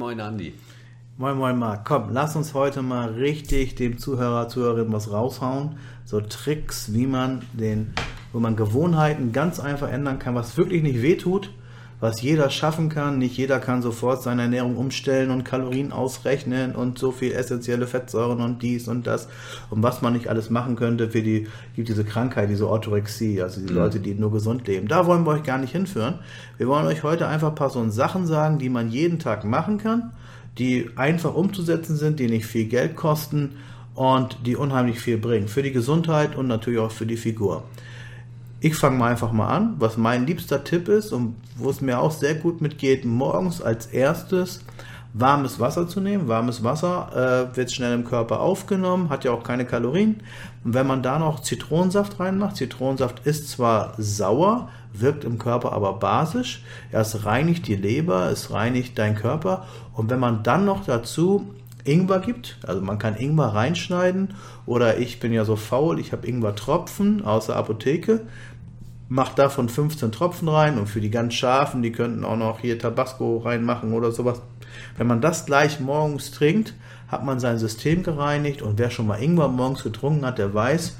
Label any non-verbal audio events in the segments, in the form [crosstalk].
moin, Andi. Moin, moin, Marc. Komm, lass uns heute mal richtig dem Zuhörer, Zuhörerin was raushauen. So Tricks, wie man den, wo man Gewohnheiten ganz einfach ändern kann, was wirklich nicht wehtut, was jeder schaffen kann. Nicht jeder kann sofort seine Ernährung umstellen und Kalorien ausrechnen und so viel essentielle Fettsäuren und dies und das. Und was man nicht alles machen könnte für die, gibt diese Krankheit, diese Orthorexie, also die mhm. Leute, die nur gesund leben. Da wollen wir euch gar nicht hinführen. Wir wollen euch heute einfach ein paar so Sachen sagen, die man jeden Tag machen kann die einfach umzusetzen sind, die nicht viel Geld kosten und die unheimlich viel bringen. Für die Gesundheit und natürlich auch für die Figur. Ich fange mal einfach mal an, was mein liebster Tipp ist und wo es mir auch sehr gut mitgeht, morgens als erstes warmes Wasser zu nehmen. Warmes Wasser äh, wird schnell im Körper aufgenommen, hat ja auch keine Kalorien. Und wenn man da noch Zitronensaft reinmacht, Zitronensaft ist zwar sauer, wirkt im Körper aber basisch. Ja, es reinigt die Leber, es reinigt deinen Körper. Und wenn man dann noch dazu Ingwer gibt, also man kann Ingwer reinschneiden oder ich bin ja so faul, ich habe Ingwer-Tropfen aus der Apotheke, macht davon 15 Tropfen rein und für die ganz scharfen, die könnten auch noch hier Tabasco reinmachen oder sowas. Wenn man das gleich morgens trinkt, hat man sein System gereinigt und wer schon mal Ingwer morgens getrunken hat, der weiß,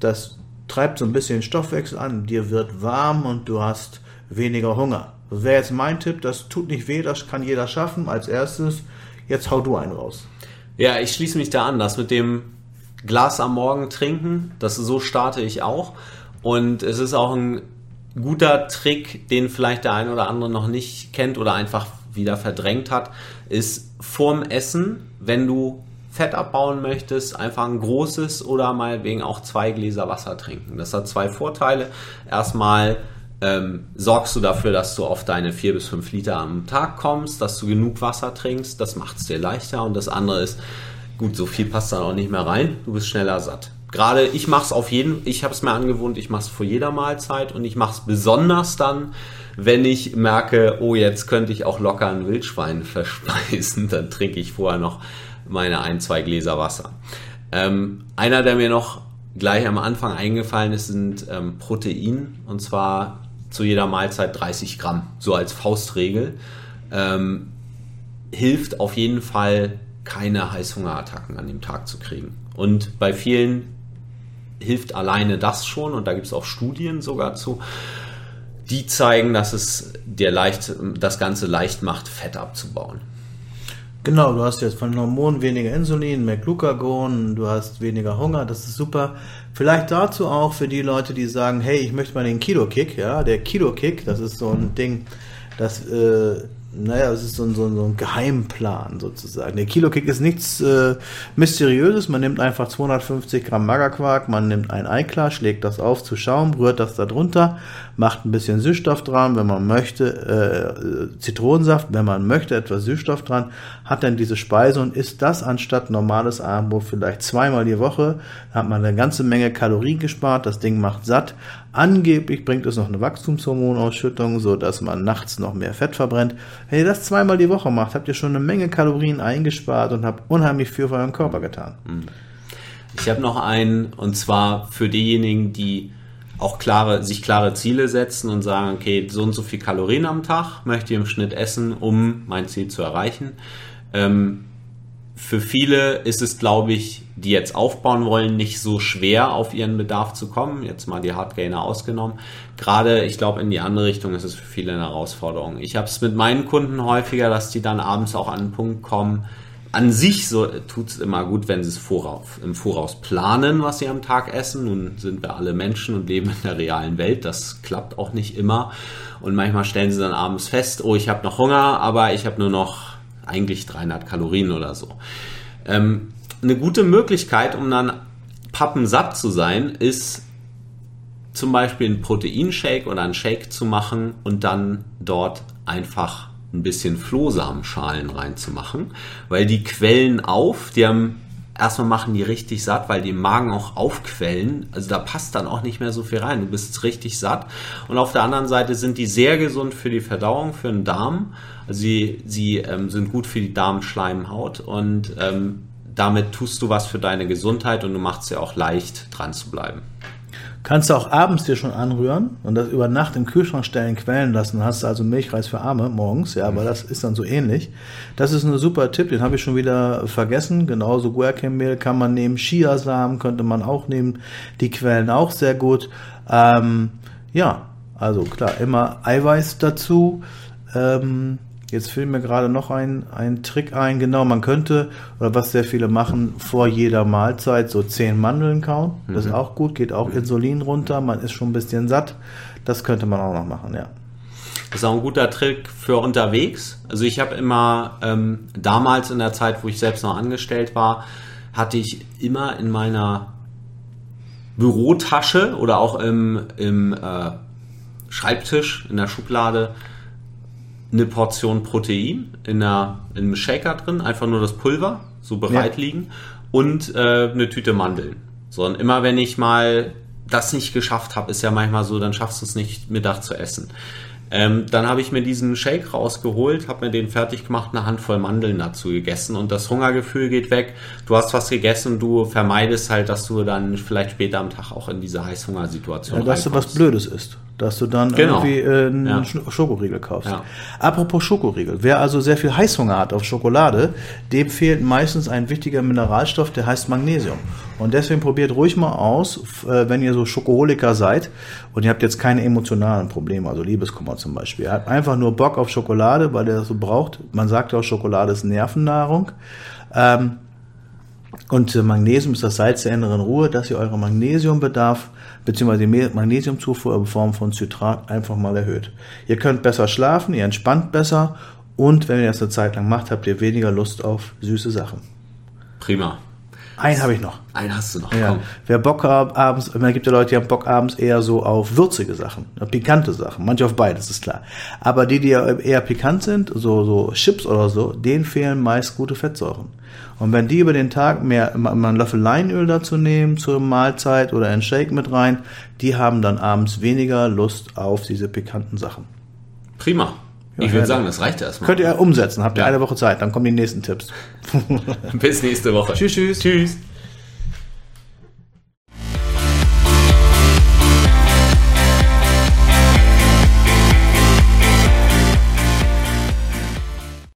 das treibt so ein bisschen Stoffwechsel an, dir wird warm und du hast weniger Hunger. Das wäre jetzt mein Tipp, das tut nicht weh, das kann jeder schaffen. Als erstes, jetzt hau du einen raus. Ja, ich schließe mich da an, das mit dem Glas am Morgen trinken, das so starte ich auch. Und es ist auch ein guter Trick, den vielleicht der eine oder andere noch nicht kennt oder einfach wieder verdrängt hat, ist vorm Essen, wenn du Fett abbauen möchtest, einfach ein großes oder meinetwegen auch zwei Gläser Wasser trinken. Das hat zwei Vorteile. Erstmal ähm, sorgst du dafür, dass du auf deine vier bis fünf Liter am Tag kommst, dass du genug Wasser trinkst. Das macht es dir leichter. Und das andere ist, gut, so viel passt dann auch nicht mehr rein. Du bist schneller satt. Gerade ich mache es auf jeden, ich habe es mir angewohnt, ich mache es vor jeder Mahlzeit und ich mache es besonders dann, wenn ich merke, oh, jetzt könnte ich auch locker ein Wildschwein [laughs] verspeisen, dann trinke ich vorher noch meine ein, zwei Gläser Wasser. Ähm, einer, der mir noch gleich am Anfang eingefallen ist, sind ähm, Protein und zwar zu jeder Mahlzeit 30 Gramm, so als Faustregel. Ähm, hilft auf jeden Fall, keine Heißhungerattacken an dem Tag zu kriegen. Und bei vielen hilft alleine das schon, und da gibt es auch Studien sogar zu, die zeigen, dass es dir leicht, das Ganze leicht macht, Fett abzubauen. Genau, du hast jetzt von Hormonen weniger Insulin, mehr Glucagon, du hast weniger Hunger, das ist super. Vielleicht dazu auch für die Leute, die sagen, hey, ich möchte mal den Kilo-Kick, ja, der Kilo-Kick, das ist so ein Ding, das äh, naja, es ist so ein, so, ein, so ein Geheimplan sozusagen. Der Kilo-Kick ist nichts äh, Mysteriöses. Man nimmt einfach 250 Gramm Magerquark, man nimmt ein Eiklar, schlägt das auf zu Schaum, rührt das da drunter, macht ein bisschen Süßstoff dran, wenn man möchte, äh, Zitronensaft, wenn man möchte, etwas Süßstoff dran, hat dann diese Speise und isst das anstatt normales Abendbrot vielleicht zweimal die Woche. Da hat man eine ganze Menge Kalorien gespart, das Ding macht satt. Angeblich bringt es noch eine Wachstumshormonausschüttung, so dass man nachts noch mehr Fett verbrennt. Wenn ihr das zweimal die Woche macht, habt ihr schon eine Menge Kalorien eingespart und habt unheimlich viel für euren Körper getan. Ich habe noch einen, und zwar für diejenigen, die auch klare, sich klare Ziele setzen und sagen, okay, so und so viel Kalorien am Tag möchte ich im Schnitt essen, um mein Ziel zu erreichen. Ähm, für viele ist es, glaube ich, die jetzt aufbauen wollen, nicht so schwer auf ihren Bedarf zu kommen. Jetzt mal die Hardgainer ausgenommen. Gerade, ich glaube, in die andere Richtung ist es für viele eine Herausforderung. Ich habe es mit meinen Kunden häufiger, dass die dann abends auch an den Punkt kommen. An sich so, tut es immer gut, wenn sie es voraus, im Voraus planen, was sie am Tag essen. Nun sind wir alle Menschen und leben in der realen Welt. Das klappt auch nicht immer. Und manchmal stellen sie dann abends fest, oh, ich habe noch Hunger, aber ich habe nur noch eigentlich 300 Kalorien oder so. Ähm, eine gute Möglichkeit, um dann pappensatt zu sein, ist zum Beispiel einen Proteinshake oder einen Shake zu machen und dann dort einfach ein bisschen Flohsamenschalen reinzumachen, weil die quellen auf, die haben erstmal machen die richtig satt, weil die im Magen auch aufquellen. Also da passt dann auch nicht mehr so viel rein. Du bist richtig satt. Und auf der anderen Seite sind die sehr gesund für die Verdauung, für den Darm. Also sie, sie ähm, sind gut für die Darmschleimhaut und ähm, damit tust du was für deine Gesundheit und du machst es ja auch leicht, dran zu bleiben. Kannst du auch abends dir schon anrühren und das über Nacht im Kühlschrank stellen, quellen lassen. Dann hast du also Milchreis für Arme morgens, ja, aber das ist dann so ähnlich. Das ist ein super Tipp, den habe ich schon wieder vergessen. Genauso Guercam-Mehl kann man nehmen, Chiasamen könnte man auch nehmen. Die quellen auch sehr gut. Ähm, ja, also klar, immer Eiweiß dazu. Ähm, Jetzt fällt mir gerade noch ein, ein Trick ein. Genau, man könnte, oder was sehr viele machen, vor jeder Mahlzeit so zehn Mandeln kauen. Das mhm. ist auch gut, geht auch Insulin runter. Man ist schon ein bisschen satt. Das könnte man auch noch machen, ja. Das ist auch ein guter Trick für unterwegs. Also ich habe immer ähm, damals in der Zeit, wo ich selbst noch angestellt war, hatte ich immer in meiner Bürotasche oder auch im, im äh, Schreibtisch in der Schublade eine Portion Protein in, einer, in einem Shaker drin, einfach nur das Pulver, so bereit ja. liegen, und äh, eine Tüte Mandeln. So, und immer wenn ich mal das nicht geschafft habe, ist ja manchmal so, dann schaffst du es nicht, Mittag zu essen. Ähm, dann habe ich mir diesen Shake rausgeholt, habe mir den fertig gemacht, eine Handvoll Mandeln dazu gegessen und das Hungergefühl geht weg. Du hast was gegessen, du vermeidest halt, dass du dann vielleicht später am Tag auch in diese Heißhungersituation ja, dass du was Blödes isst dass du dann genau. irgendwie äh, einen ja. Schokoriegel kaufst. Ja. Apropos Schokoriegel, wer also sehr viel Heißhunger hat auf Schokolade, dem fehlt meistens ein wichtiger Mineralstoff, der heißt Magnesium. Und deswegen probiert ruhig mal aus, äh, wenn ihr so Schokoholiker seid und ihr habt jetzt keine emotionalen Probleme, also Liebeskummer zum Beispiel. Ihr habt einfach nur Bock auf Schokolade, weil ihr das so braucht. Man sagt ja auch, Schokolade ist Nervennahrung. Ähm, und Magnesium ist das Salz der inneren Ruhe, dass ihr eure Magnesiumbedarf bzw. die Magnesiumzufuhr in Form von Citrat einfach mal erhöht. Ihr könnt besser schlafen, ihr entspannt besser und wenn ihr das eine Zeit lang macht, habt ihr weniger Lust auf süße Sachen. Prima. Einen habe ich noch. Einen hast du noch. Ja. Komm. Wer Bock hat, abends, man gibt ja Leute, die haben Bock abends eher so auf würzige Sachen, pikante Sachen. Manche auf beides, ist klar. Aber die, die eher pikant sind, so, so Chips oder so, denen fehlen meist gute Fettsäuren. Und wenn die über den Tag mehr, mal einen Löffel Leinöl dazu nehmen zur Mahlzeit oder einen Shake mit rein, die haben dann abends weniger Lust auf diese pikanten Sachen. Prima. Ich würde sagen, das reicht erstmal. Könnt ihr umsetzen, habt ihr ja. eine Woche Zeit, dann kommen die nächsten Tipps. [laughs] Bis nächste Woche. Tschüss, tschüss. Tschüss.